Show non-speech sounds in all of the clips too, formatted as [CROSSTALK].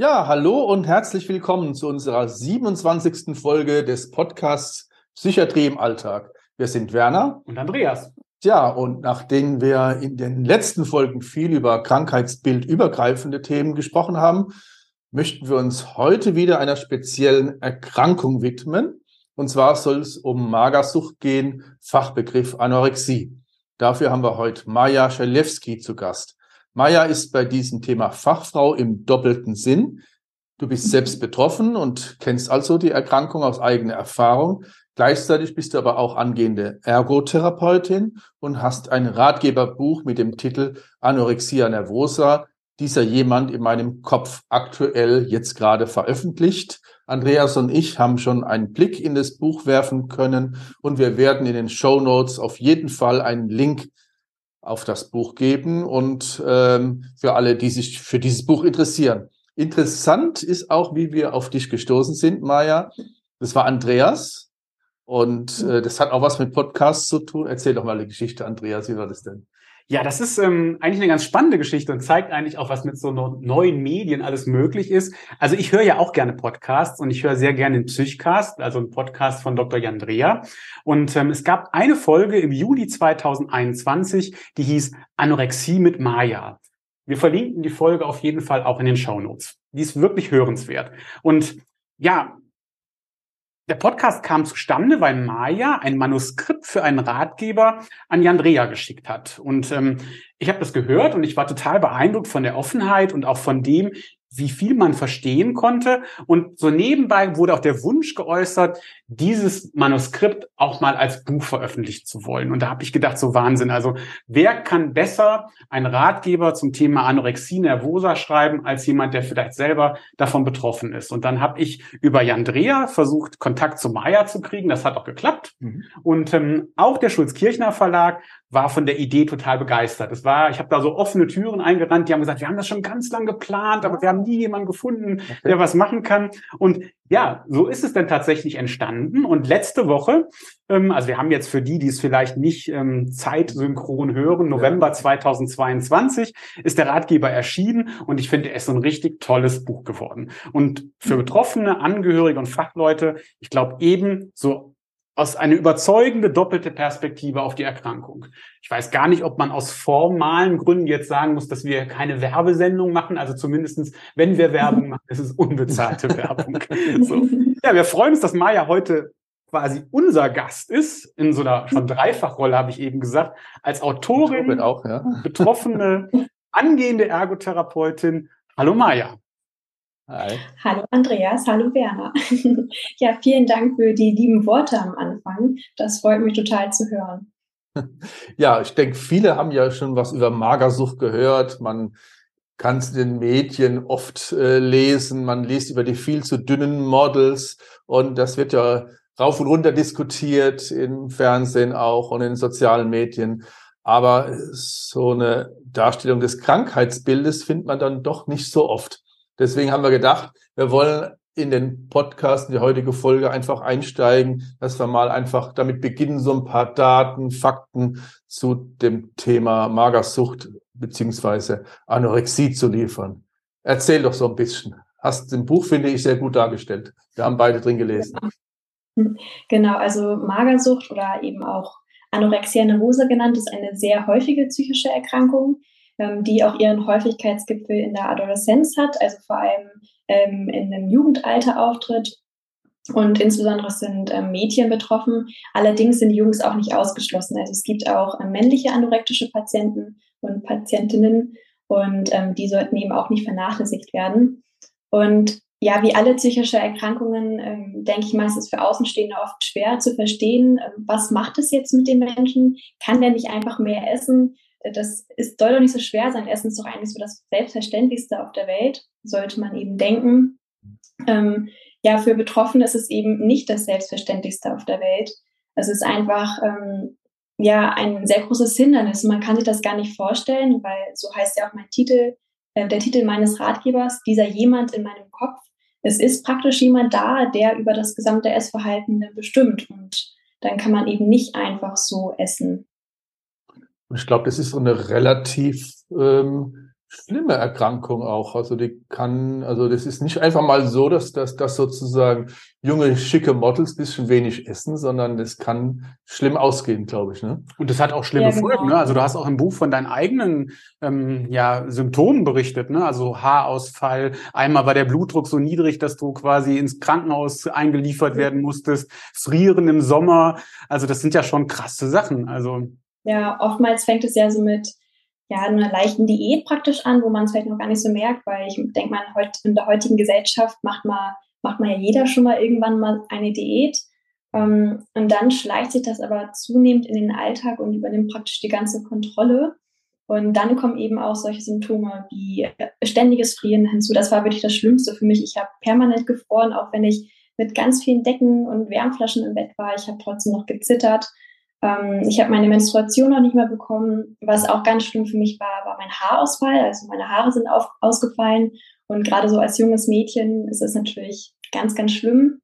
Ja, hallo und herzlich willkommen zu unserer 27. Folge des Podcasts Psychiatrie im Alltag. Wir sind Werner und Andreas. Ja, und nachdem wir in den letzten Folgen viel über krankheitsbildübergreifende Themen gesprochen haben, möchten wir uns heute wieder einer speziellen Erkrankung widmen. Und zwar soll es um Magersucht gehen, Fachbegriff Anorexie. Dafür haben wir heute Maja Schalewski zu Gast. Maja ist bei diesem Thema Fachfrau im doppelten Sinn. Du bist selbst betroffen und kennst also die Erkrankung aus eigener Erfahrung. Gleichzeitig bist du aber auch angehende Ergotherapeutin und hast ein Ratgeberbuch mit dem Titel Anorexia nervosa, dieser jemand in meinem Kopf aktuell jetzt gerade veröffentlicht. Andreas und ich haben schon einen Blick in das Buch werfen können und wir werden in den Show Notes auf jeden Fall einen Link auf das Buch geben und ähm, für alle, die sich für dieses Buch interessieren. Interessant ist auch, wie wir auf dich gestoßen sind, Maja. Das war Andreas und äh, das hat auch was mit Podcasts zu tun. Erzähl doch mal eine Geschichte, Andreas. Wie war das denn? Ja, das ist ähm, eigentlich eine ganz spannende Geschichte und zeigt eigentlich auch, was mit so neuen Medien alles möglich ist. Also ich höre ja auch gerne Podcasts und ich höre sehr gerne den Psychcast, also einen Podcast von Dr. Jan Dreher. Und ähm, es gab eine Folge im Juli 2021, die hieß Anorexie mit Maya. Wir verlinken die Folge auf jeden Fall auch in den Show Notes. Die ist wirklich hörenswert. Und ja, der Podcast kam zustande, weil Maya ein Manuskript für einen Ratgeber an Jan Dreher geschickt hat. Und ähm, ich habe das gehört und ich war total beeindruckt von der Offenheit und auch von dem, wie viel man verstehen konnte. Und so nebenbei wurde auch der Wunsch geäußert, dieses Manuskript auch mal als Buch veröffentlichen zu wollen. Und da habe ich gedacht, so Wahnsinn. Also wer kann besser einen Ratgeber zum Thema Anorexie nervosa schreiben, als jemand, der vielleicht selber davon betroffen ist? Und dann habe ich über Jan Dreher versucht, Kontakt zu Maya zu kriegen. Das hat auch geklappt. Mhm. Und ähm, auch der Schulz-Kirchner Verlag war von der Idee total begeistert. Es war, ich habe da so offene Türen eingerannt, die haben gesagt, wir haben das schon ganz lang geplant, aber wir haben nie jemanden gefunden, okay. der was machen kann. Und ja, so ist es dann tatsächlich entstanden. Und letzte Woche, ähm, also wir haben jetzt für die, die es vielleicht nicht ähm, zeitsynchron hören, November ja. 2022 ist der Ratgeber erschienen und ich finde, er ist ein richtig tolles Buch geworden. Und für mhm. Betroffene, Angehörige und Fachleute, ich glaube eben so aus eine überzeugende doppelte Perspektive auf die Erkrankung. Ich weiß gar nicht, ob man aus formalen Gründen jetzt sagen muss, dass wir keine Werbesendung machen. Also zumindestens, wenn wir Werbung [LAUGHS] machen, ist es unbezahlte Werbung. [LAUGHS] So. Ja, wir freuen uns, dass Maya heute quasi unser Gast ist, in so einer schon Dreifachrolle, habe ich eben gesagt, als Autorin, auch, ja. Betroffene, angehende Ergotherapeutin. Hallo Maya. Hi. Hallo Andreas, hallo Werner. [LAUGHS] ja, vielen Dank für die lieben Worte am Anfang. Das freut mich total zu hören. [LAUGHS] Ja, ich denke, viele haben ja schon was über Magersucht gehört. Man kann es in den Medien oft äh, lesen. Man liest über die viel zu dünnen Models und das wird ja rauf und runter diskutiert im Fernsehen auch und in sozialen Medien. Aber so eine Darstellung des Krankheitsbildes findet man dann doch nicht so oft. Deswegen haben wir gedacht, wir wollen in den Podcast, in die heutige Folge einfach einsteigen, dass wir mal einfach damit beginnen, so ein paar Daten, Fakten zu dem Thema Magersucht beziehungsweise Anorexie zu liefern. Erzähl doch so ein bisschen. Hast im Buch, finde ich, sehr gut dargestellt. Wir haben beide drin gelesen. Genau, also Magersucht oder eben auch Anorexia nervosa genannt, ist eine sehr häufige psychische Erkrankung, ähm, die auch ihren Häufigkeitsgipfel in der Adoleszenz hat, also vor allem ähm, in einem Jugendalter auftritt. Und insbesondere sind ähm, Mädchen betroffen. Allerdings sind Jungs auch nicht ausgeschlossen. Also es gibt auch männliche anorektische Patienten und Patientinnen und die sollten eben auch nicht vernachlässigt werden. Und ja, wie alle psychische Erkrankungen, ähm, denke ich mal, ist es für Außenstehende oft schwer zu verstehen, ähm, was macht es jetzt mit dem Menschen? Kann der nicht einfach mehr essen? Das ist, soll doch nicht so schwer sein. Essen ist doch eigentlich so das Selbstverständlichste auf der Welt, sollte man eben denken. Ähm, ja, für Betroffene ist es eben nicht das Selbstverständlichste auf der Welt. Es ist einfach ähm, ja ein sehr großes Hindernis. Man kann sich das gar nicht vorstellen, weil so heißt ja auch mein Titel, äh, der Titel meines Ratgebers, dieser jemand in meinem Kopf. Es ist praktisch jemand da, der über das gesamte Essverhalten bestimmt. Und dann kann man eben nicht einfach so essen. Und ich glaube, das ist so eine relativ ähm, schlimme Erkrankung auch. Also die kann, also das ist nicht einfach mal so, dass das dass sozusagen junge, schicke Models bisschen wenig essen, sondern das kann schlimm ausgehen, glaube ich. Ne? Und das hat auch schlimme ja, genau. Folgen. Ne? Also du hast auch im Buch von deinen eigenen ähm, ja, Symptomen berichtet, ne? Also Haarausfall. Einmal war der Blutdruck so niedrig, dass du quasi ins Krankenhaus eingeliefert werden musstest. Frieren im Sommer. Also das sind ja schon krasse Sachen. Also ja, oftmals fängt es ja so mit ja, einer leichten Diät praktisch an, wo man es vielleicht noch gar nicht so merkt, weil ich denke mal, in der heutigen Gesellschaft macht man, macht man ja jeder schon mal irgendwann mal eine Diät. Ähm, und dann schleicht sich das aber zunehmend in den Alltag und übernimmt praktisch die ganze Kontrolle. Und dann kommen eben auch solche Symptome wie ständiges Frieren hinzu. Das war wirklich das Schlimmste für mich. Ich habe permanent gefroren, auch wenn ich mit ganz vielen Decken und Wärmflaschen im Bett war. Ich habe trotzdem noch gezittert. Ähm, ich habe meine Menstruation noch nicht mehr bekommen. Was auch ganz schlimm für mich war, war mein Haarausfall. Also meine Haare sind auf, ausgefallen. Und gerade so als junges Mädchen ist es natürlich ganz, ganz schlimm.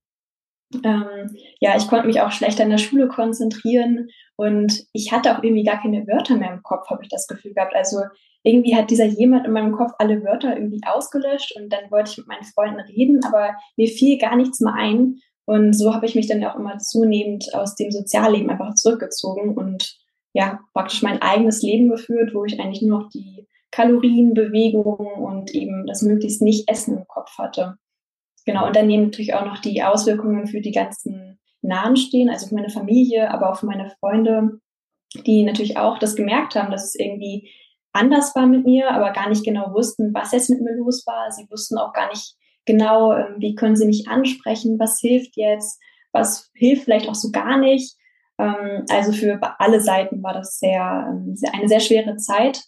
Ähm, ja, ich konnte mich auch schlechter in der Schule konzentrieren und ich hatte auch irgendwie gar keine Wörter mehr im Kopf, habe ich das Gefühl gehabt. Also irgendwie hat dieser jemand in meinem Kopf alle Wörter irgendwie ausgelöscht und dann wollte ich mit meinen Freunden reden, aber mir fiel gar nichts mehr ein. Und so habe ich mich dann auch immer zunehmend aus dem Sozialleben einfach zurückgezogen und ja, praktisch mein eigenes Leben geführt, wo ich eigentlich nur noch die Kalorien, Bewegung und eben das möglichst nicht Essen im Kopf hatte. Genau, und dann nehmen natürlich auch noch die Auswirkungen für die ganzen Nahestehen, also für meine Familie, aber auch für meine Freunde, die natürlich auch das gemerkt haben, dass es irgendwie anders war mit mir, aber gar nicht genau wussten, was jetzt mit mir los war. Sie wussten auch gar nicht, genau, ähm, wie können sie mich ansprechen, was hilft jetzt, was hilft vielleicht auch so gar nicht. Ähm, also für alle Seiten war das sehr, ähm, eine sehr schwere Zeit.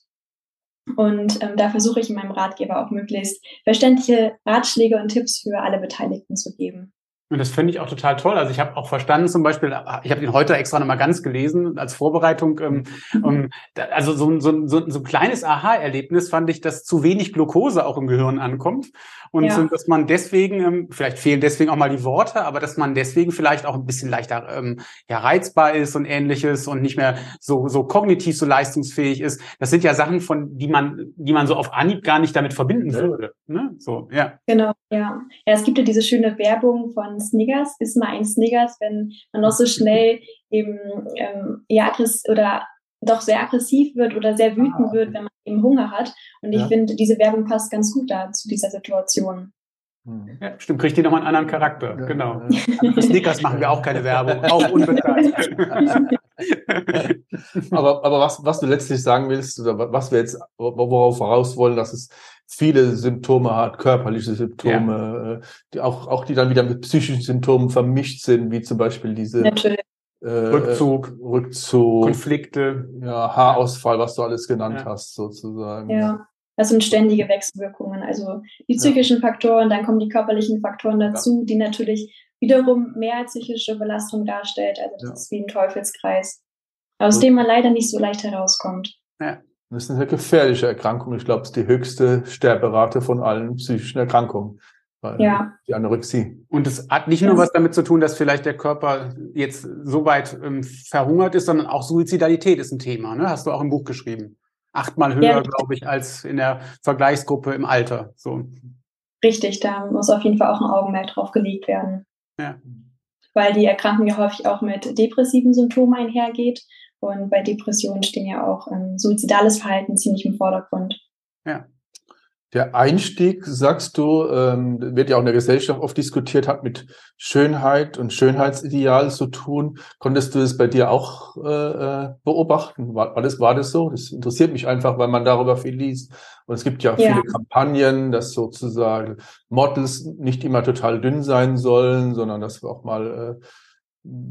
Und da versuche ich in meinem Ratgeber auch möglichst verständliche Ratschläge und Tipps für alle Beteiligten zu geben. Und das finde ich auch total toll. Also ich habe auch verstanden zum Beispiel, ich habe den heute extra nochmal ganz gelesen als Vorbereitung. Ähm, um, also so, so, so, so ein kleines Aha-Erlebnis fand ich, dass zu wenig Glucose auch im Gehirn ankommt. Und ja. dass man deswegen, ähm, vielleicht fehlen deswegen auch mal die Worte, aber dass man deswegen vielleicht auch ein bisschen leichter ähm, ja, reizbar ist und ähnliches und nicht mehr so, so kognitiv so leistungsfähig ist. Das sind ja Sachen, von die man, die man so auf Anhieb gar nicht damit verbinden würde. Ne? So, ja. Genau, ja. Ja, es gibt ja diese schöne Werbung von Sniggers, ist mal ein Sniggers, wenn man noch so schnell [LAUGHS] eben ähm, ja, oder doch sehr aggressiv wird oder sehr wütend ah, wird, wenn man eben Hunger hat. Und ich ja. finde, diese Werbung passt ganz gut da zu dieser Situation. Hm. Ja, stimmt, kriegt die nochmal einen anderen Charakter. Ja, genau. Ja. Für Snickers machen wir auch keine Werbung, auch unbezahlt. [LAUGHS] aber aber was, was du letztlich sagen willst, oder was wir jetzt, worauf voraus wollen, dass es viele Symptome hat, körperliche Symptome, ja. die auch, auch die dann wieder mit psychischen Symptomen vermischt sind, wie zum Beispiel diese äh, Rückzug, Rückzug, Konflikte, ja, Haarausfall, was du alles genannt ja. hast, sozusagen. Ja. Das sind ständige Wechselwirkungen. Also die psychischen ja. Faktoren, dann kommen die körperlichen Faktoren dazu, die natürlich wiederum mehr psychische Belastung darstellt. Also das ist wie ein Teufelskreis, aus dem man leider nicht so leicht herauskommt. Ja. Das ist eine gefährliche Erkrankung. Ich glaube, es ist die höchste Sterberate von allen psychischen Erkrankungen. Ja. Die Anorexie. Und es hat nicht nur was damit zu tun, dass vielleicht der Körper jetzt so weit ähm, verhungert ist, sondern auch Suizidalität ist ein Thema. Ne? Hast du auch im Buch geschrieben. Achtmal höher, ja, glaube ich, als in der Vergleichsgruppe im Alter. So. Richtig, da muss auf jeden Fall auch ein Augenmerk drauf gelegt werden. Ja. Weil die Erkrankung ja häufig auch mit depressiven Symptomen einhergeht. Und bei Depressionen stehen ja auch ähm, suizidales Verhalten ziemlich im Vordergrund. Ja. Der Einstieg, sagst du, ähm, wird ja auch in der Gesellschaft oft diskutiert, hat mit Schönheit und Schönheitsideal zu tun. Konntest du es bei dir auch äh, äh, beobachten? War, war, das, war das so? Das interessiert mich einfach, weil man darüber viel liest. Und es gibt ja, ja. viele Kampagnen, dass sozusagen Models nicht immer total dünn sein sollen, sondern dass auch mal äh,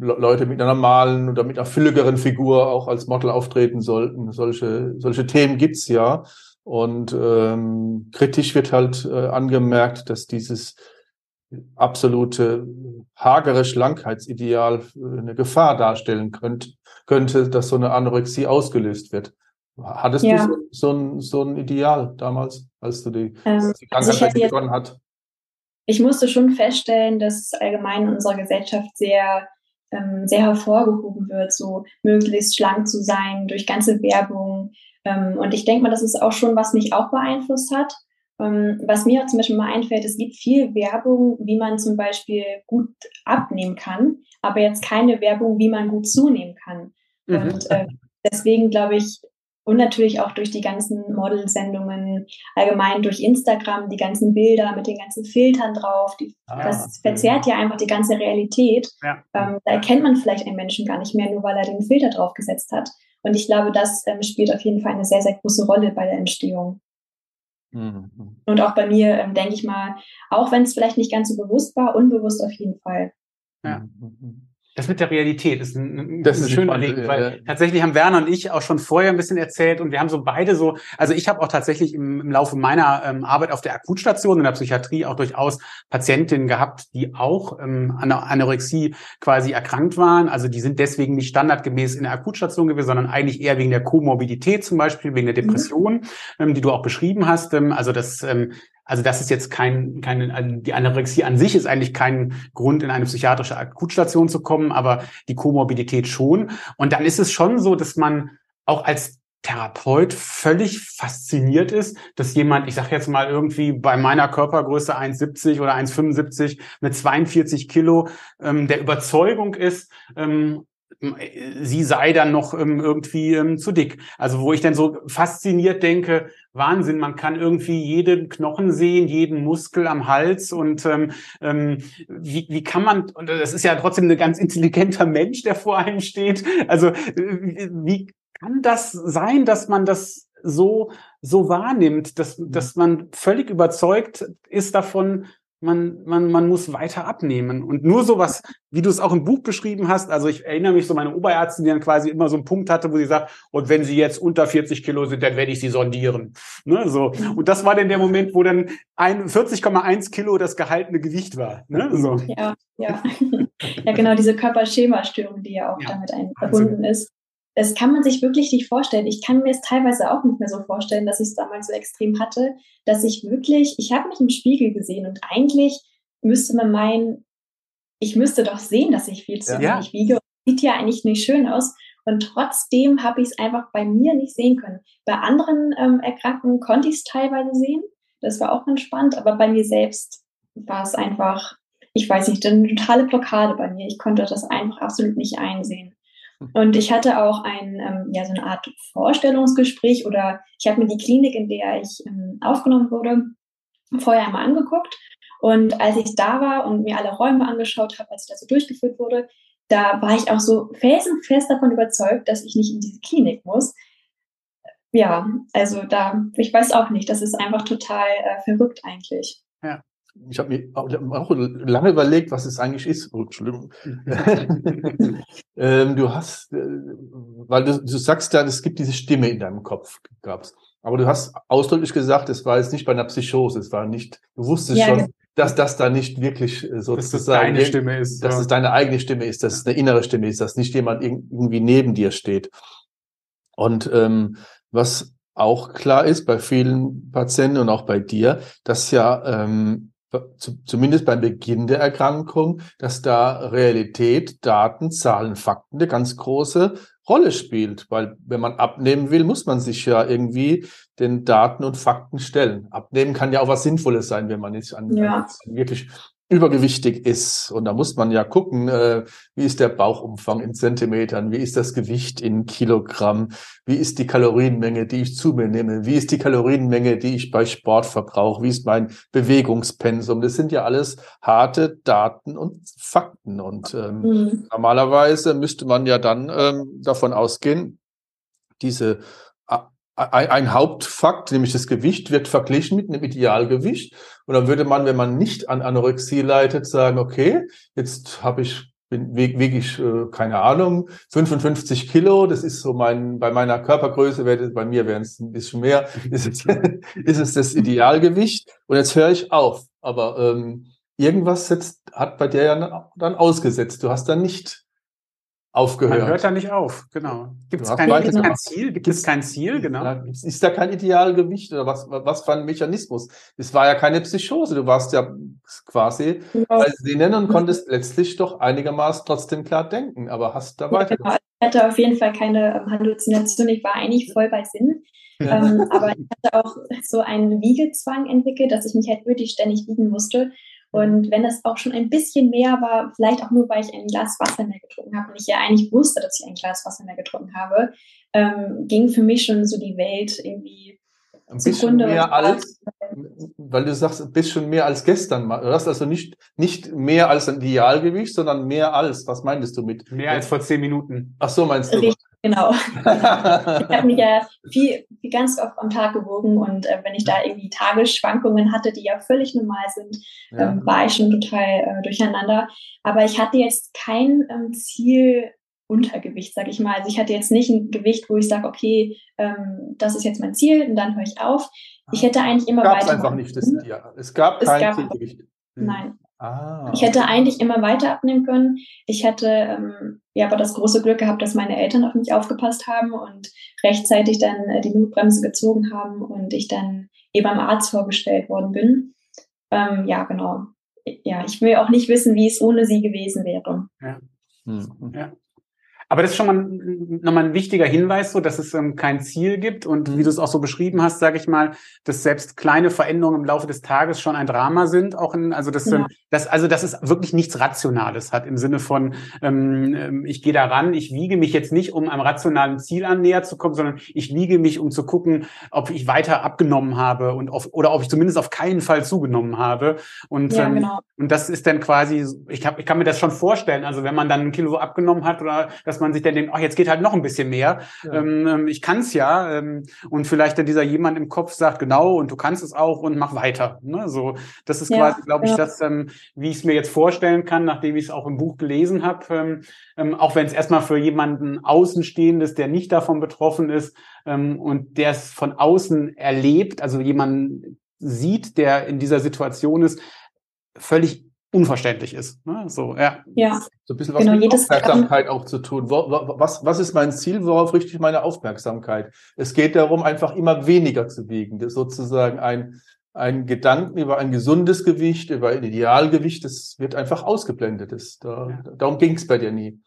Leute mit einer normalen oder mit einer fülligeren Figur auch als Model auftreten sollten. Solche, solche Themen gibt's ja. Und ähm, kritisch wird halt äh, angemerkt, dass dieses absolute hagere Schlankheitsideal äh, eine Gefahr darstellen könnte, könnte, dass so eine Anorexie ausgelöst wird. Hattest ja. du so, so, ein, so ein Ideal damals, als du die, ähm, die also Krankheit also begonnen hat? Ich musste schon feststellen, dass allgemein in unserer Gesellschaft sehr, ähm, sehr hervorgehoben wird, so möglichst schlank zu sein durch ganze Werbung, und ich denke mal, das ist auch schon, was mich auch beeinflusst hat. Ähm, was mir zum Beispiel mal einfällt, es gibt viel Werbung, wie man zum Beispiel gut abnehmen kann, aber jetzt keine Werbung, wie man gut zunehmen kann. Mhm. Und äh, deswegen glaube ich, und natürlich auch durch die ganzen Modelsendungen, allgemein durch Instagram, die ganzen Bilder mit den ganzen Filtern drauf. Die, ah, das verzerrt ja einfach die ganze Realität. Ja. Ähm, da erkennt man vielleicht einen Menschen gar nicht mehr, nur weil er den Filter draufgesetzt hat. Und ich glaube, das ähm, spielt auf jeden Fall eine sehr, sehr große Rolle bei der Entstehung. Mhm. Und auch bei mir, ähm, denke ich mal, auch wenn es vielleicht nicht ganz so bewusst war, unbewusst auf jeden Fall. Ja. Mhm. Das mit der Realität ist ein, das ist ein schöner Link, weil ja. tatsächlich haben Werner und ich auch schon vorher ein bisschen erzählt und wir haben so beide so, also ich habe auch tatsächlich im, im Laufe meiner ähm, Arbeit auf der Akutstation in der Psychiatrie auch durchaus Patientinnen gehabt, die auch ähm, an der Anorexie quasi erkrankt waren. Also die sind deswegen nicht standardgemäß in der Akutstation gewesen, sondern eigentlich eher wegen der Komorbidität zum Beispiel, wegen der mhm. Depression, mhm. ähm, die du auch beschrieben hast. Ähm, also das ähm, also das ist jetzt kein, keine, also die Anorexie an sich ist eigentlich kein Grund, in eine psychiatrische Akutstation zu kommen, aber die Komorbidität schon. Und dann ist es schon so, dass man auch als Therapeut völlig fasziniert ist, dass jemand, ich sage jetzt mal irgendwie bei meiner Körpergröße 1,70 oder 1,75 mit 42 Kilo ähm, der Überzeugung ist, ähm, sie sei dann noch ähm, irgendwie ähm, zu dick. Also wo ich dann so fasziniert denke, Wahnsinn, man kann irgendwie jeden Knochen sehen, jeden Muskel am Hals und ähm, ähm, wie, wie kann man, und das ist ja trotzdem ein ganz intelligenter Mensch, der vor einem steht. Also wie, wie kann das sein, dass man das so so wahrnimmt, dass, dass man völlig überzeugt ist davon, man, man, man muss weiter abnehmen. Und nur sowas, wie du es auch im Buch beschrieben hast, also ich erinnere mich so meine Oberärztin, die dann quasi immer so einen Punkt hatte, wo sie sagt, und wenn sie jetzt unter 40 Kilo sind, dann werde ich sie sondieren. Ne, so. Und das war dann der Moment, wo dann 40,1 Kilo das gehaltene Gewicht war. Ne, so. Ja, ja. [LAUGHS] ja, genau, diese Körperschemastörung, die ja auch ja, damit verbunden ist das kann man sich wirklich nicht vorstellen. Ich kann mir es teilweise auch nicht mehr so vorstellen, dass ich es damals so extrem hatte, dass ich wirklich, ich habe mich im Spiegel gesehen und eigentlich müsste man meinen, ich müsste doch sehen, dass ich viel zu ja. wenig wiege. Sieht ja eigentlich nicht schön aus. Und trotzdem habe ich es einfach bei mir nicht sehen können. Bei anderen ähm, Erkrankungen konnte ich es teilweise sehen. Das war auch entspannt. Aber bei mir selbst war es einfach, ich weiß nicht, eine totale Blockade bei mir. Ich konnte das einfach absolut nicht einsehen. Und ich hatte auch ein, ähm, ja, so eine Art Vorstellungsgespräch oder ich habe mir die Klinik, in der ich ähm, aufgenommen wurde, vorher einmal angeguckt. Und als ich da war und mir alle Räume angeschaut habe, als ich da so durchgeführt wurde, da war ich auch so felsenfest davon überzeugt, dass ich nicht in diese Klinik muss. Ja, also da, ich weiß auch nicht, das ist einfach total äh, verrückt eigentlich. Ja ich habe mir auch lange überlegt, was es eigentlich ist. Oh, Entschuldigung. [LAUGHS] ähm, du hast, äh, weil du, du sagst ja, es gibt diese Stimme in deinem Kopf, gab's. Aber du hast ausdrücklich gesagt, es war jetzt nicht bei einer Psychose, es war nicht, du wusstest ja, schon, ja. dass das da nicht wirklich sozusagen, dass das deine Stimme ist, dass ja. es deine eigene Stimme ist, dass es eine innere Stimme ist, dass nicht jemand irgendwie neben dir steht. Und ähm, was auch klar ist bei vielen Patienten und auch bei dir, dass ja ähm, zumindest beim Beginn der Erkrankung, dass da Realität, Daten, Zahlen, Fakten eine ganz große Rolle spielt. Weil wenn man abnehmen will, muss man sich ja irgendwie den Daten und Fakten stellen. Abnehmen kann ja auch was Sinnvolles sein, wenn man nicht an, ja. an wirklich übergewichtig ist. Und da muss man ja gucken, äh, wie ist der Bauchumfang in Zentimetern, wie ist das Gewicht in Kilogramm, wie ist die Kalorienmenge, die ich zu mir nehme, wie ist die Kalorienmenge, die ich bei Sport verbrauche, wie ist mein Bewegungspensum. Das sind ja alles harte Daten und Fakten. Und ähm, mhm. normalerweise müsste man ja dann ähm, davon ausgehen, diese ein Hauptfakt, nämlich das Gewicht, wird verglichen mit einem Idealgewicht. Und dann würde man, wenn man nicht an Anorexie leitet, sagen, okay, jetzt habe ich wiege ich, äh, keine Ahnung, 55 Kilo, das ist so mein, bei meiner Körpergröße, wäre bei mir wären es ein bisschen mehr, ist es, [LAUGHS] ist es das Idealgewicht. Und jetzt höre ich auf. Aber ähm, irgendwas setzt, hat bei dir ja dann ausgesetzt. Du hast dann nicht aufgehört. Man hört da nicht auf, genau. Gibt es kein, genau. kein, Ziel? Gibt es kein Ziel, genau? Ist da kein Idealgewicht oder was, was für ein Mechanismus? Es war ja keine Psychose, du warst ja quasi ja. bei Sinnen und konntest letztlich doch einigermaßen trotzdem klar denken, aber hast da weiter. Genau. Ich hatte auf jeden Fall keine Halluzination, ich war eigentlich voll bei Sinn. ähm, aber ich hatte auch so einen Wiegezwang entwickelt, dass ich mich halt wirklich ständig wiegen musste. Und wenn es auch schon ein bisschen mehr war, vielleicht auch nur, weil ich ein Glas Wasser mehr getrunken habe und ich ja eigentlich wusste, dass ich ein Glas Wasser mehr getrunken habe, ähm, ging für mich schon so die Welt irgendwie ein bisschen mehr als, weil du sagst, ein bisschen mehr als gestern. Du hast also nicht, nicht mehr als ein Idealgewicht, sondern mehr als. Was meintest du mit? Mehr als vor zehn Minuten. Ach so, meinst du? Richtig, genau. [LAUGHS] ich habe mich ja viel, viel ganz oft am Tag gewogen und äh, wenn ich da irgendwie Tagesschwankungen hatte, die ja völlig normal sind, ja. ähm, war ich schon total äh, durcheinander. Aber ich hatte jetzt kein ähm, Ziel, Untergewicht, sage ich mal. Also ich hatte jetzt nicht ein Gewicht, wo ich sage, okay, ähm, das ist jetzt mein Ziel und dann höre ich auf. Ich hätte eigentlich immer weiter. einfach nicht das ja. Es gab kein es gab, Zielgewicht. Nein. Ah, ich hätte eigentlich immer weiter abnehmen können. Ich hätte ähm, ja aber das große Glück gehabt, dass meine Eltern auf mich aufgepasst haben und rechtzeitig dann äh, die Notbremse gezogen haben und ich dann eben am Arzt vorgestellt worden bin. Ähm, ja, genau. Ja, ich will auch nicht wissen, wie es ohne sie gewesen wäre. Ja. Hm. ja. Aber das ist schon mal nochmal ein wichtiger Hinweis, so dass es ähm, kein Ziel gibt und wie du es auch so beschrieben hast, sage ich mal, dass selbst kleine Veränderungen im Laufe des Tages schon ein Drama sind. Auch in, also dass, ja. ähm, dass also dass es wirklich nichts Rationales hat im Sinne von ähm, ähm ich gehe da ran, ich wiege mich jetzt nicht, um einem rationalen Ziel an näher zu kommen, sondern ich wiege mich, um zu gucken, ob ich weiter abgenommen habe und auf, oder ob ich zumindest auf keinen Fall zugenommen habe. Und ja, ähm, genau. und das ist dann quasi, ich, hab, ich kann mir das schon vorstellen. Also wenn man dann ein Kilo abgenommen hat oder das dass man sich dann denkt, ach, jetzt geht halt noch ein bisschen mehr. Ja. Ähm, ähm, ich kann es ja. Ähm, und vielleicht dann dieser jemand im Kopf sagt, genau, und du kannst es auch und mach weiter. Ne? So, das ist ja, quasi, glaube ich, ja. das, ähm, wie ich es mir jetzt vorstellen kann, nachdem ich es auch im Buch gelesen habe. Ähm, ähm, auch wenn es erstmal für jemanden Außenstehendes, der nicht davon betroffen ist ähm, und der es von außen erlebt, also jemanden sieht, der in dieser Situation ist, völlig unverständlich ist. Ne? So, ja. ja. So ein bisschen was genau, mit Aufmerksamkeit auch zu tun. Was, was ist mein Ziel? Worauf richte ich meine Aufmerksamkeit? Es geht darum, einfach immer weniger zu wiegen. Das ist sozusagen ein, ein Gedanken über ein gesundes Gewicht, über ein Idealgewicht, das wird einfach ausgeblendet. Das, da, ja. Darum ging es bei dir nie.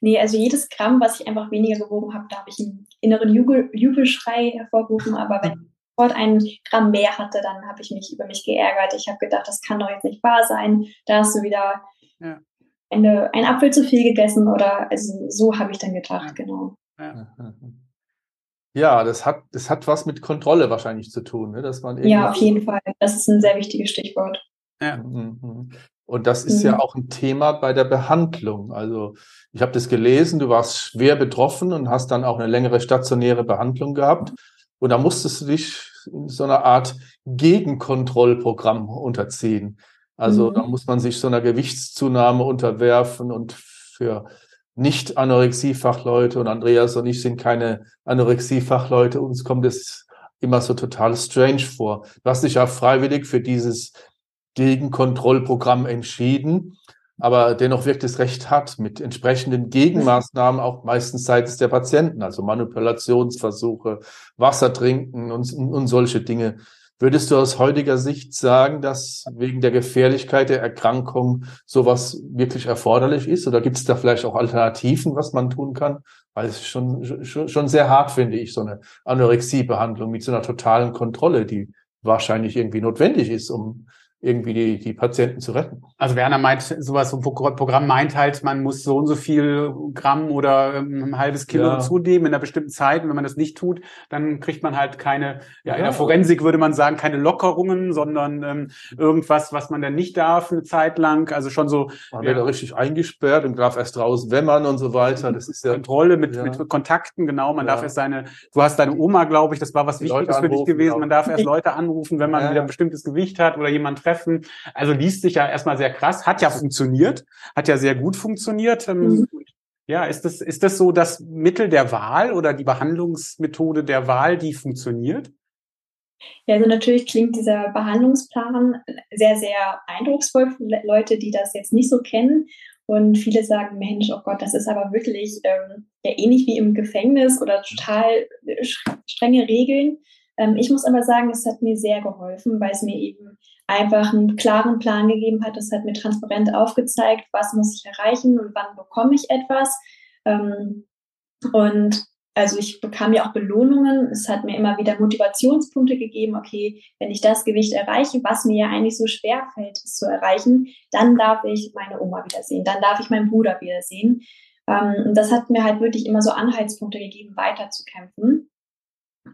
Nee, also jedes Gramm, was ich einfach weniger gewogen habe, da habe ich einen inneren Jubel, Jubelschrei hervorgerufen. Aber wenn [LAUGHS] sofort ein Gramm mehr hatte, dann habe ich mich über mich geärgert. Ich habe gedacht, das kann doch jetzt nicht wahr sein. Da hast du wieder ja. eine, einen Apfel zu viel gegessen oder also so habe ich dann gedacht, ja. genau. Ja. ja. das hat, das hat was mit Kontrolle wahrscheinlich zu tun, ne? dass man Ja, auf jeden Fall. Das ist ein sehr wichtiges Stichwort. Ja. Mhm, mhm. Und das ist mhm. ja auch ein Thema bei der Behandlung. Also ich habe das gelesen, du warst schwer betroffen und hast dann auch eine längere stationäre Behandlung gehabt. Und da musstest du dich in so einer Art Gegenkontrollprogramm unterziehen. Also mhm. da muss man sich so einer Gewichtszunahme unterwerfen und für nicht Anorexie-Fachleute und Andreas und ich sind keine Anorexie-Fachleute. Uns kommt es immer so total strange vor. Du hast dich ja freiwillig für dieses Gegenkontrollprogramm entschieden aber dennoch wirkt es recht hart mit entsprechenden Gegenmaßnahmen auch meistens seitens der Patienten, also Manipulationsversuche, Wasser trinken und, und solche Dinge. Würdest du aus heutiger Sicht sagen, dass wegen der Gefährlichkeit der Erkrankung sowas wirklich erforderlich ist? Oder gibt es da vielleicht auch Alternativen, was man tun kann? Weil es schon, schon, schon sehr hart, finde ich, so eine Anorexiebehandlung mit so einer totalen Kontrolle, die wahrscheinlich irgendwie notwendig ist, um irgendwie die, die Patienten zu retten. Also Werner meint, sowas, so ein Programm meint halt, man muss so und so viel Gramm oder ähm, ein halbes Kilo ja. zunehmen in einer bestimmten Zeit. Und wenn man das nicht tut, dann kriegt man halt keine, ja, in der Forensik würde man sagen, keine Lockerungen, sondern ähm, irgendwas, was man dann nicht darf eine Zeit lang. Also schon so. Man ja, wird da richtig eingesperrt und darf erst raus, wenn man und so weiter. Das ist ja. Kontrolle mit, ja. mit Kontakten, genau. Man darf erst seine, du hast deine Oma, glaube ich, das war was Wichtiges für dich gewesen. Genau. Man darf erst [LAUGHS] Leute anrufen, wenn man wieder ein bestimmtes Gewicht hat oder jemand treffen. Also liest sich ja erstmal sehr krass, hat ja funktioniert, hat ja sehr gut funktioniert. Ähm, mhm. Ja, ist das, ist das so das Mittel der Wahl oder die Behandlungsmethode der Wahl, die funktioniert? Ja, also natürlich klingt dieser Behandlungsplan sehr, sehr eindrucksvoll für Leute, die das jetzt nicht so kennen. Und viele sagen, Mensch, oh Gott, das ist aber wirklich ähm, ja ähnlich wie im Gefängnis oder total strenge Regeln. Ähm, ich muss aber sagen, es hat mir sehr geholfen, weil es mir eben einfach einen klaren Plan gegeben hat. Es hat mir transparent aufgezeigt, was muss ich erreichen und wann bekomme ich etwas. Ähm, und also ich bekam ja auch Belohnungen. Es hat mir immer wieder Motivationspunkte gegeben. Okay, wenn ich das Gewicht erreiche, was mir ja eigentlich so schwer fällt, es zu erreichen, dann darf ich meine Oma wiedersehen, dann darf ich meinen Bruder wiedersehen. Ähm, und das hat mir halt wirklich immer so Anhaltspunkte gegeben, weiterzukämpfen.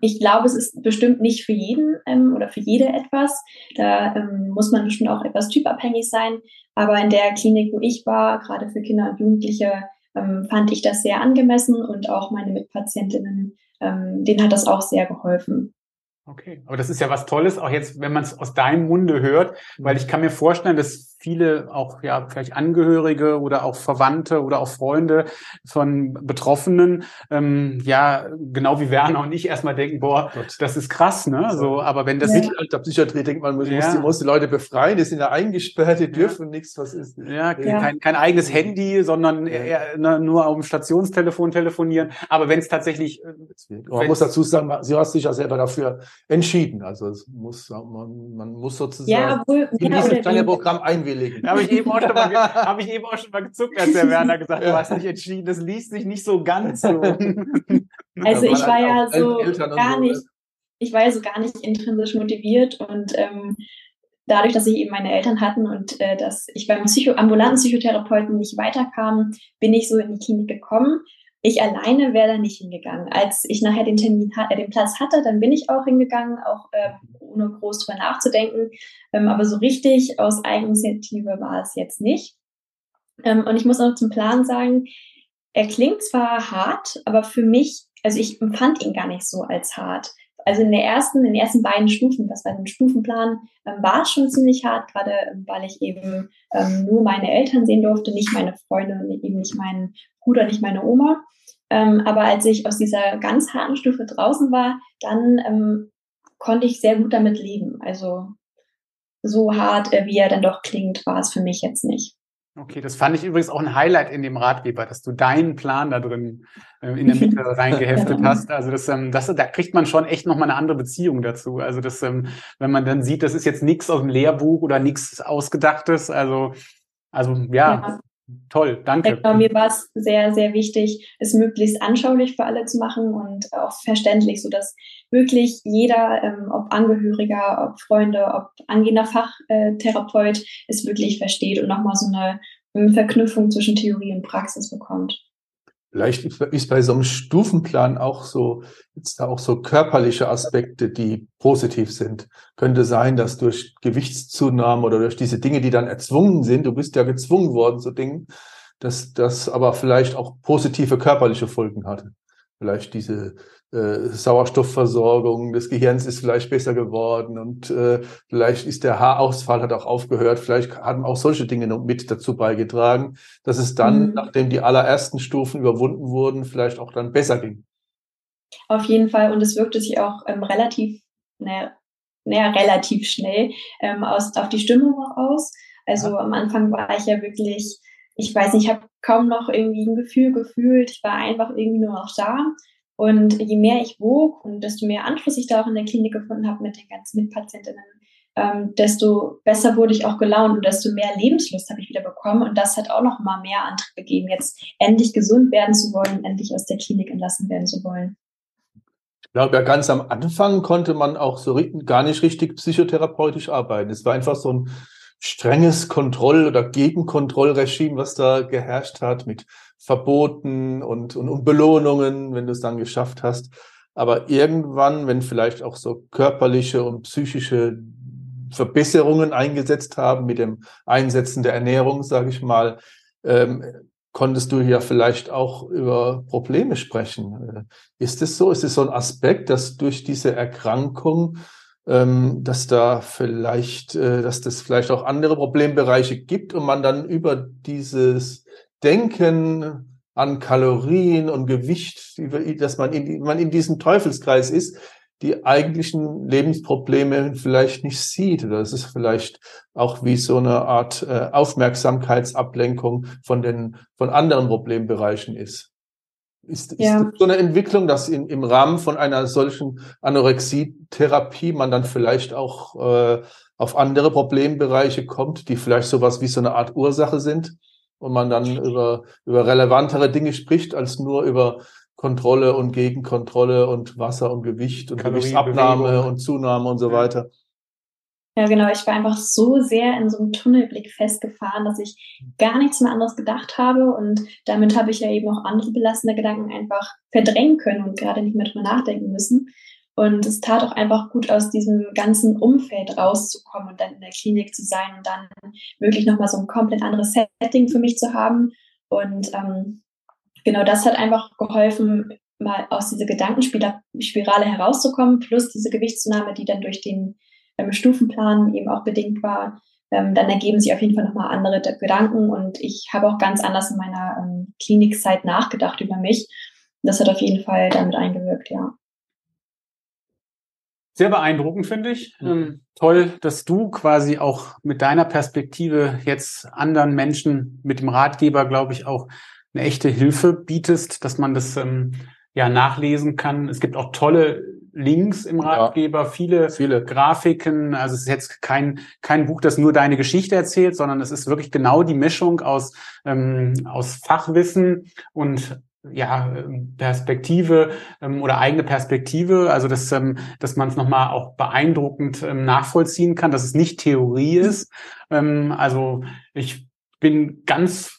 Ich glaube, es ist bestimmt nicht für jeden ähm, oder für jede etwas. Da ähm, muss man bestimmt auch etwas typabhängig sein. Aber in der Klinik, wo ich war, gerade für Kinder und Jugendliche, ähm, fand ich das sehr angemessen und auch meine Mitpatientinnen, ähm, denen hat das auch sehr geholfen. Okay, aber das ist ja was Tolles, auch jetzt, wenn man es aus deinem Munde hört, weil ich kann mir vorstellen, dass viele auch ja vielleicht Angehörige oder auch Verwandte oder auch Freunde von Betroffenen ähm, ja genau wie Werner und ich erstmal denken, boah, Gott. das ist krass, ne? So, aber wenn das ja. Mittelalter Psychiatrie denkt man, muss, ja. muss, die, muss die Leute befreien, die sind ja eingesperrt, die dürfen ja. nichts, was ist. Ja, ja. Kein, kein eigenes Handy, sondern eher, ne, nur auf dem Stationstelefon telefonieren. Aber wenn es tatsächlich, äh, man muss dazu sagen, sie hast sich ja selber dafür entschieden. Also es muss man, man muss sozusagen ja, obwohl, in dieses kleine Programm einwählen einwilligen. Habe ich, eben auch schon mal, [LAUGHS] hab ich eben auch schon mal gezuckt, als der Werner gesagt hat, du hast nicht entschieden, das liest sich nicht so ganz so. [LAUGHS] Also ich war ja so gar nicht, ich war ja so gar nicht intrinsisch motiviert und ähm, dadurch, dass ich eben meine Eltern hatten und äh, dass ich beim Psycho ambulanten Psychotherapeuten nicht weiterkam, bin ich so in die Klinik gekommen. Ich alleine wäre da nicht hingegangen. Als ich nachher den Termin, äh, den Platz hatte, dann bin ich auch hingegangen, auch äh, ohne groß drüber nachzudenken. Ähm, aber so richtig aus Eigeninitiative war es jetzt nicht. Ähm, und ich muss noch zum Plan sagen, er klingt zwar hart, aber für mich, also ich empfand ihn gar nicht so als hart. Also in der ersten, in den ersten beiden Stufen, das war ein Stufenplan, ähm, war es schon ziemlich hart, gerade ähm, weil ich eben ähm, nur meine Eltern sehen durfte, nicht meine Freunde, eben nicht meinen Bruder, nicht meine Oma. Ähm, aber als ich aus dieser ganz harten Stufe draußen war, dann ähm, konnte ich sehr gut damit leben. Also so hart, äh, wie er dann doch klingt, war es für mich jetzt nicht. Okay, das fand ich übrigens auch ein Highlight in dem Ratgeber, dass du deinen Plan da drin äh, in der Mitte [LAUGHS] reingeheftet hast. Also das, ähm, das, da kriegt man schon echt nochmal eine andere Beziehung dazu. Also das, ähm, wenn man dann sieht, das ist jetzt nichts aus dem Lehrbuch oder nichts Ausgedachtes. Also, also ja, ja. Toll, danke. Genau, mir war es sehr, sehr wichtig, es möglichst anschaulich für alle zu machen und auch verständlich, sodass wirklich jeder, ähm, ob Angehöriger, ob Freunde, ob angehender Fachtherapeut, es wirklich versteht und nochmal so eine ähm, Verknüpfung zwischen Theorie und Praxis bekommt. Vielleicht ist bei so einem Stufenplan auch so, jetzt da auch so körperliche Aspekte, die positiv sind. Könnte sein, dass durch Gewichtszunahme oder durch diese Dinge, die dann erzwungen sind, du bist ja gezwungen worden zu Dingen, dass das aber vielleicht auch positive körperliche Folgen hatte. Vielleicht diese äh, Sauerstoffversorgung des Gehirns ist vielleicht besser geworden und äh, vielleicht ist der Haarausfall hat auch aufgehört. Vielleicht haben auch solche Dinge noch mit dazu beigetragen, dass es dann, mhm. nachdem die allerersten Stufen überwunden wurden, vielleicht auch dann besser ging. Auf jeden Fall und es wirkte sich auch ähm, relativ, naja, naja, relativ schnell ähm, aus, auf die Stimmung aus. Also ja. am Anfang war ich ja wirklich, ich weiß nicht, ich habe kaum noch irgendwie ein Gefühl gefühlt. Ich war einfach irgendwie nur noch da. Und je mehr ich wog und desto mehr Anschluss ich da auch in der Klinik gefunden habe mit den ganzen Mitpatientinnen, ähm, desto besser wurde ich auch gelaunt und desto mehr Lebenslust habe ich wieder bekommen. Und das hat auch noch mal mehr Antrieb gegeben, jetzt endlich gesund werden zu wollen, endlich aus der Klinik entlassen werden zu wollen. Ich glaube, ja, ganz am Anfang konnte man auch so gar nicht richtig psychotherapeutisch arbeiten. Es war einfach so ein strenges Kontroll- oder Gegenkontrollregime, was da geherrscht hat mit Verboten und, und, und Belohnungen, wenn du es dann geschafft hast. Aber irgendwann, wenn vielleicht auch so körperliche und psychische Verbesserungen eingesetzt haben mit dem Einsetzen der Ernährung, sage ich mal, ähm, konntest du ja vielleicht auch über Probleme sprechen. Äh, ist es so? Ist es so ein Aspekt, dass durch diese Erkrankung ähm, dass da vielleicht, äh, dass das vielleicht auch andere Problembereiche gibt und man dann über dieses Denken an Kalorien und Gewicht, dass man in, man in diesem Teufelskreis ist, die eigentlichen Lebensprobleme vielleicht nicht sieht. Oder es ist vielleicht auch wie so eine Art äh, Aufmerksamkeitsablenkung von den, von anderen Problembereichen ist. Ist, ist ja. das so eine Entwicklung, dass in, im Rahmen von einer solchen Anorexie-Therapie man dann vielleicht auch äh, auf andere Problembereiche kommt, die vielleicht sowas wie so eine Art Ursache sind und man dann über, über relevantere Dinge spricht, als nur über Kontrolle und Gegenkontrolle und Wasser und Gewicht und Gewichtsabnahme und Zunahme und so ja. weiter. Ja, genau. Ich war einfach so sehr in so einem Tunnelblick festgefahren, dass ich gar nichts mehr anderes gedacht habe. Und damit habe ich ja eben auch andere belastende Gedanken einfach verdrängen können und gerade nicht mehr drüber nachdenken müssen. Und es tat auch einfach gut, aus diesem ganzen Umfeld rauszukommen und dann in der Klinik zu sein und dann wirklich nochmal so ein komplett anderes Setting für mich zu haben. Und ähm, genau das hat einfach geholfen, mal aus dieser Gedankenspirale herauszukommen, plus diese Gewichtszunahme, die dann durch den ähm, Stufenplan eben auch bedingt war. Ähm, dann ergeben sich auf jeden Fall nochmal andere Gedanken und ich habe auch ganz anders in meiner ähm, Klinikzeit nachgedacht über mich. Das hat auf jeden Fall damit eingewirkt, ja. Sehr beeindruckend, finde ich. Mhm. Ähm, toll, dass du quasi auch mit deiner Perspektive jetzt anderen Menschen mit dem Ratgeber, glaube ich, auch eine echte Hilfe bietest, dass man das ähm, ja nachlesen kann. Es gibt auch tolle Links im Ratgeber, ja, viele, viele Grafiken. Also es ist jetzt kein, kein Buch, das nur deine Geschichte erzählt, sondern es ist wirklich genau die Mischung aus, ähm, aus Fachwissen und ja, Perspektive ähm, oder eigene Perspektive, also dass, ähm, dass man es nochmal auch beeindruckend ähm, nachvollziehen kann, dass es nicht Theorie ist. Ähm, also ich bin ganz,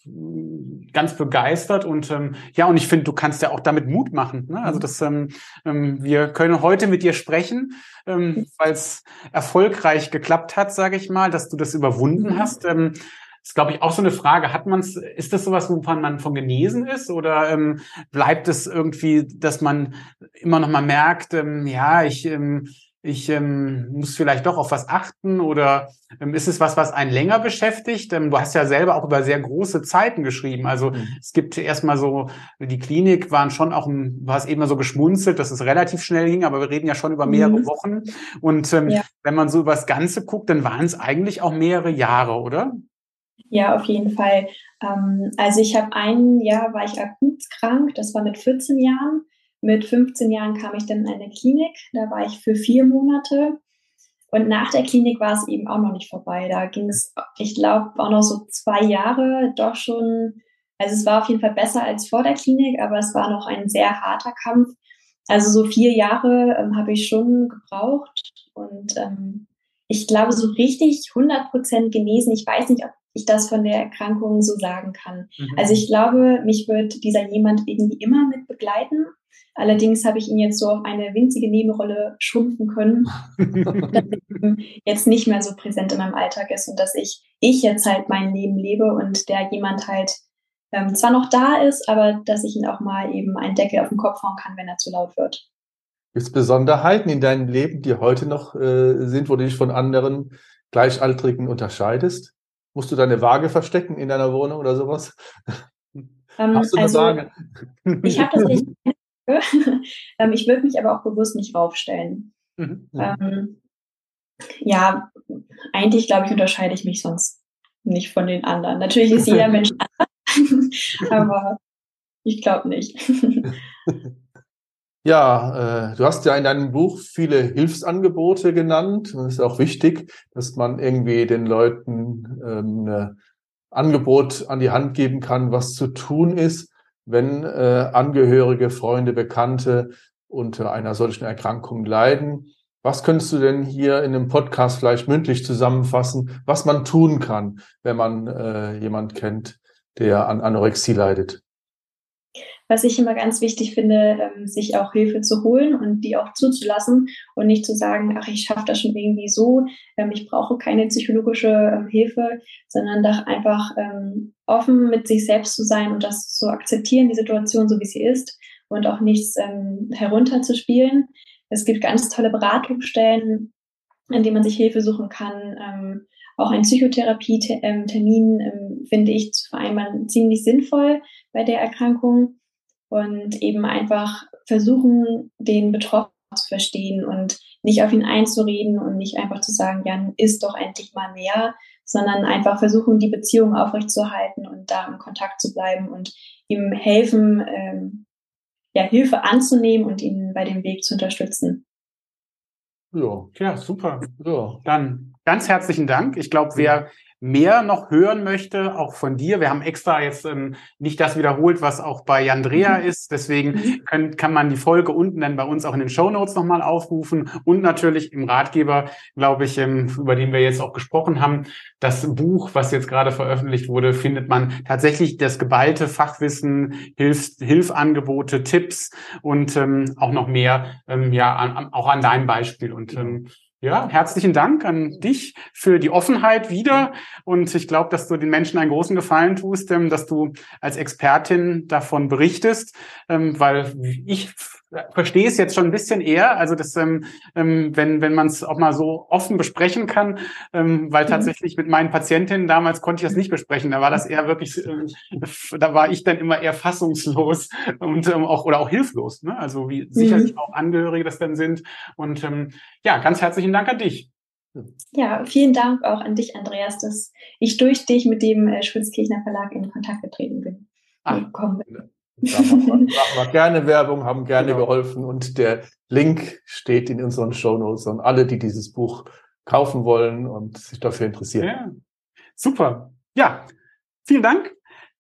ganz begeistert und ähm, ja, und ich finde, du kannst ja auch damit Mut machen. Ne? Also mhm. das, ähm, ähm, wir können heute mit dir sprechen, ähm, mhm. weil es erfolgreich geklappt hat, sage ich mal, dass du das überwunden hast. Ähm, ist, glaube ich, auch so eine Frage. Hat man's, ist das sowas, wovon man von genesen ist? Oder ähm, bleibt es irgendwie, dass man immer noch mal merkt, ähm, ja, ich, ähm, ich ähm, muss vielleicht doch auf was achten oder ähm, ist es was, was einen länger beschäftigt? Ähm, du hast ja selber auch über sehr große Zeiten geschrieben. Also mhm. es gibt erstmal so, die Klinik waren schon auch, du hast eben mal so geschmunzelt, dass es relativ schnell ging, aber wir reden ja schon über mehrere mhm. Wochen. Und ähm, ja. wenn man so über das Ganze guckt, dann waren es eigentlich auch mehrere Jahre, oder? Ja, auf jeden Fall. Ähm, also ich habe ein Jahr war ich akut krank, das war mit 14 Jahren. Mit 15 Jahren kam ich dann in eine Klinik, da war ich für vier Monate. Und nach der Klinik war es eben auch noch nicht vorbei. Da ging es, ich glaube, auch noch so zwei Jahre doch schon. Also es war auf jeden Fall besser als vor der Klinik, aber es war noch ein sehr harter Kampf. Also so vier Jahre ähm, habe ich schon gebraucht. Und ähm, ich glaube, so richtig 100 Prozent genesen, ich weiß nicht, ob ich das von der Erkrankung so sagen kann. Mhm. Also ich glaube, mich wird dieser jemand irgendwie immer mit begleiten. Allerdings habe ich ihn jetzt so auf eine winzige Nebenrolle schrumpfen können, [LAUGHS] dass er jetzt nicht mehr so präsent in meinem Alltag ist und dass ich, ich jetzt halt mein Leben lebe und der jemand halt ähm, zwar noch da ist, aber dass ich ihn auch mal eben einen Deckel auf den Kopf hauen kann, wenn er zu laut wird. Gibt es Besonderheiten in deinem Leben, die heute noch äh, sind, wo du dich von anderen Gleichaltrigen unterscheidest? Musst du deine Waage verstecken in deiner Wohnung oder sowas? Ähm, Hast du eine also, Waage? Ich habe das nicht. [LAUGHS] ähm, ich würde mich aber auch bewusst nicht raufstellen. Mhm. Ähm, ja, eigentlich glaube ich, unterscheide ich mich sonst nicht von den anderen. Natürlich ist jeder [LAUGHS] Mensch anders, [LAUGHS] aber ich glaube nicht. Ja, äh, du hast ja in deinem Buch viele Hilfsangebote genannt. Es ist auch wichtig, dass man irgendwie den Leuten ähm, ein Angebot an die Hand geben kann, was zu tun ist, wenn äh, Angehörige, Freunde, Bekannte unter einer solchen Erkrankung leiden. Was könntest du denn hier in dem Podcast vielleicht mündlich zusammenfassen, was man tun kann, wenn man äh, jemand kennt, der an Anorexie leidet? was ich immer ganz wichtig finde, ähm, sich auch Hilfe zu holen und die auch zuzulassen und nicht zu sagen, ach, ich schaffe das schon irgendwie so, ähm, ich brauche keine psychologische ähm, Hilfe, sondern doch einfach ähm, offen mit sich selbst zu sein und das zu akzeptieren, die Situation so wie sie ist und auch nichts ähm, herunterzuspielen. Es gibt ganz tolle Beratungsstellen, in denen man sich Hilfe suchen kann. Ähm, auch ein Psychotherapie-Termin ähm, finde ich zu vereinbaren ziemlich sinnvoll bei der Erkrankung und eben einfach versuchen, den Betroffenen zu verstehen und nicht auf ihn einzureden und nicht einfach zu sagen, Jan, ist doch endlich mal mehr, sondern einfach versuchen, die Beziehung aufrechtzuerhalten und da im Kontakt zu bleiben und ihm helfen, ähm, ja, Hilfe anzunehmen und ihn bei dem Weg zu unterstützen. Ja, ja super. Ja. Dann ganz herzlichen Dank. Ich glaube, wer mehr noch hören möchte, auch von dir, wir haben extra jetzt ähm, nicht das wiederholt, was auch bei Andrea mhm. ist. Deswegen mhm. können, kann man die Folge unten dann bei uns auch in den Show Notes nochmal aufrufen und natürlich im Ratgeber, glaube ich, ähm, über den wir jetzt auch gesprochen haben. Das Buch, was jetzt gerade veröffentlicht wurde, findet man tatsächlich das geballte Fachwissen, Hilf, Hilfangebote, Tipps und ähm, auch noch mehr, ähm, ja, an, auch an deinem Beispiel. Und ähm, ja, herzlichen Dank an dich für die Offenheit wieder. Und ich glaube, dass du den Menschen einen großen Gefallen tust, ähm, dass du als Expertin davon berichtest, ähm, weil ich verstehe es jetzt schon ein bisschen eher. Also das, ähm, ähm, wenn wenn man es auch mal so offen besprechen kann, ähm, weil mhm. tatsächlich mit meinen Patientinnen damals konnte ich das nicht besprechen. Da war das eher wirklich, äh, da war ich dann immer eher fassungslos und ähm, auch oder auch hilflos. Ne? Also wie sicherlich mhm. auch Angehörige das dann sind. Und ähm, ja, ganz herzlichen Dank an dich. Ja, vielen Dank auch an dich, Andreas, dass ich durch dich mit dem äh, Schwitzkirchner Verlag in Kontakt getreten bin. Ah, machen wir, machen wir gerne Werbung, haben gerne genau. geholfen und der Link steht in unseren Show Notes und alle, die dieses Buch kaufen wollen und sich dafür interessieren. Ja. Super. Ja, vielen Dank.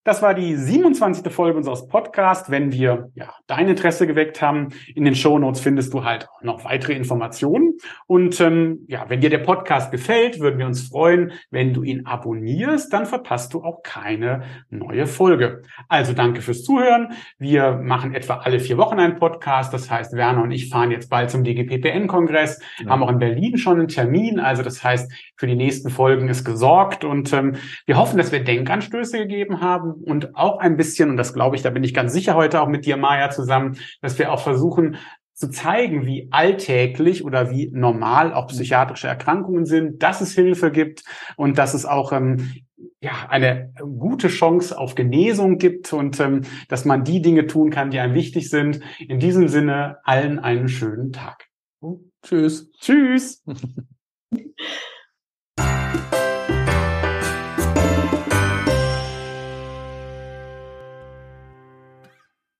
Das war die 27. Folge unseres Podcasts. Wenn wir ja, dein Interesse geweckt haben, in den Show Notes findest du halt auch noch weitere Informationen. Und ähm, ja, wenn dir der Podcast gefällt, würden wir uns freuen, wenn du ihn abonnierst, dann verpasst du auch keine neue Folge. Also danke fürs Zuhören. Wir machen etwa alle vier Wochen einen Podcast. Das heißt, Werner und ich fahren jetzt bald zum DGPPN-Kongress, ja. haben auch in Berlin schon einen Termin. Also das heißt, für die nächsten Folgen ist gesorgt. Und ähm, wir hoffen, dass wir Denkanstöße gegeben haben und auch ein bisschen, und das glaube ich, da bin ich ganz sicher heute auch mit dir, Maya, zusammen, dass wir auch versuchen, zu zeigen, wie alltäglich oder wie normal auch psychiatrische Erkrankungen sind, dass es Hilfe gibt und dass es auch ähm, ja eine gute Chance auf Genesung gibt und ähm, dass man die Dinge tun kann, die einem wichtig sind. In diesem Sinne allen einen schönen Tag. Tschüss. Tschüss. [LAUGHS]